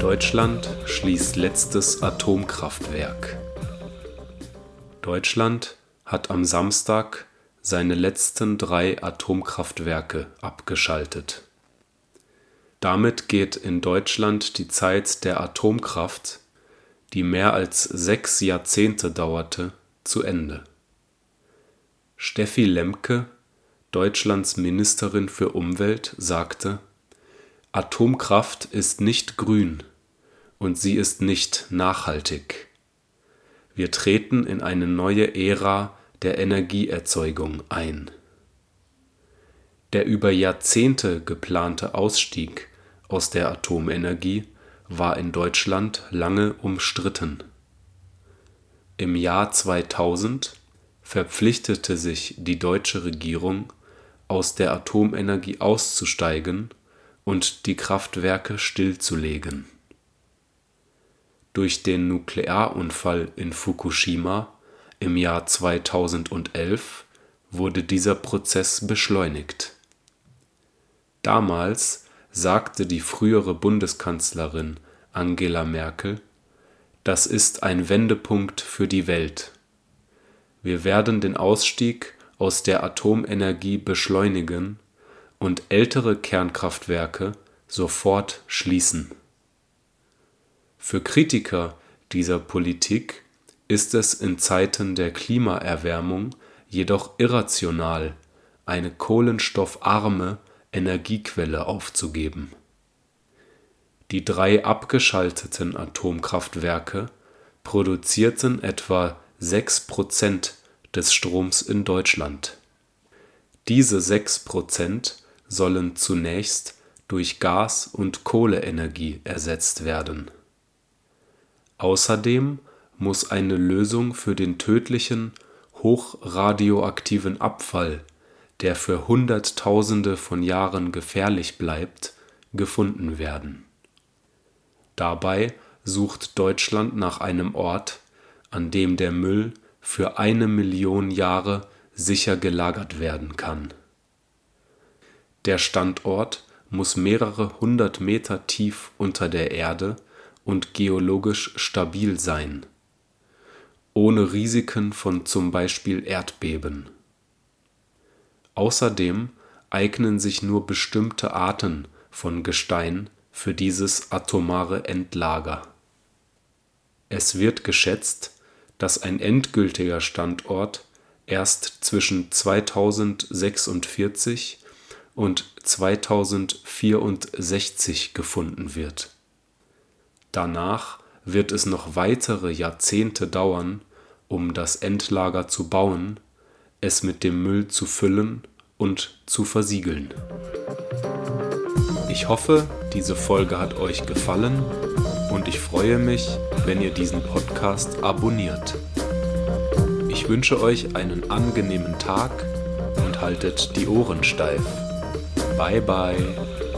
Deutschland schließt letztes Atomkraftwerk. Deutschland hat am Samstag seine letzten drei Atomkraftwerke abgeschaltet. Damit geht in Deutschland die Zeit der Atomkraft, die mehr als sechs Jahrzehnte dauerte, zu Ende. Steffi Lemke, Deutschlands Ministerin für Umwelt, sagte, Atomkraft ist nicht grün und sie ist nicht nachhaltig. Wir treten in eine neue Ära der Energieerzeugung ein. Der über Jahrzehnte geplante Ausstieg aus der Atomenergie war in Deutschland lange umstritten. Im Jahr 2000 verpflichtete sich die deutsche Regierung, aus der Atomenergie auszusteigen und die Kraftwerke stillzulegen. Durch den Nuklearunfall in Fukushima im Jahr 2011 wurde dieser Prozess beschleunigt. Damals sagte die frühere Bundeskanzlerin Angela Merkel, das ist ein Wendepunkt für die Welt. Wir werden den Ausstieg aus der Atomenergie beschleunigen und ältere Kernkraftwerke sofort schließen. Für Kritiker dieser Politik ist es in Zeiten der Klimaerwärmung jedoch irrational, eine kohlenstoffarme Energiequelle aufzugeben. Die drei abgeschalteten Atomkraftwerke produzierten etwa 6 Prozent des Stroms in Deutschland. Diese 6 Prozent sollen zunächst durch Gas und Kohleenergie ersetzt werden. Außerdem muss eine Lösung für den tödlichen hochradioaktiven Abfall, der für Hunderttausende von Jahren gefährlich bleibt, gefunden werden. Dabei sucht Deutschland nach einem Ort, an dem der Müll für eine Million Jahre sicher gelagert werden kann der Standort muss mehrere hundert Meter tief unter der Erde und geologisch stabil sein, ohne Risiken von zum Beispiel Erdbeben. Außerdem eignen sich nur bestimmte Arten von Gestein für dieses atomare Endlager. Es wird geschätzt, dass ein endgültiger Standort erst zwischen 2046 und 2064 gefunden wird. Danach wird es noch weitere Jahrzehnte dauern, um das Endlager zu bauen, es mit dem Müll zu füllen und zu versiegeln. Ich hoffe, diese Folge hat euch gefallen und ich freue mich, wenn ihr diesen Podcast abonniert. Ich wünsche euch einen angenehmen Tag und haltet die Ohren steif. Bye bye.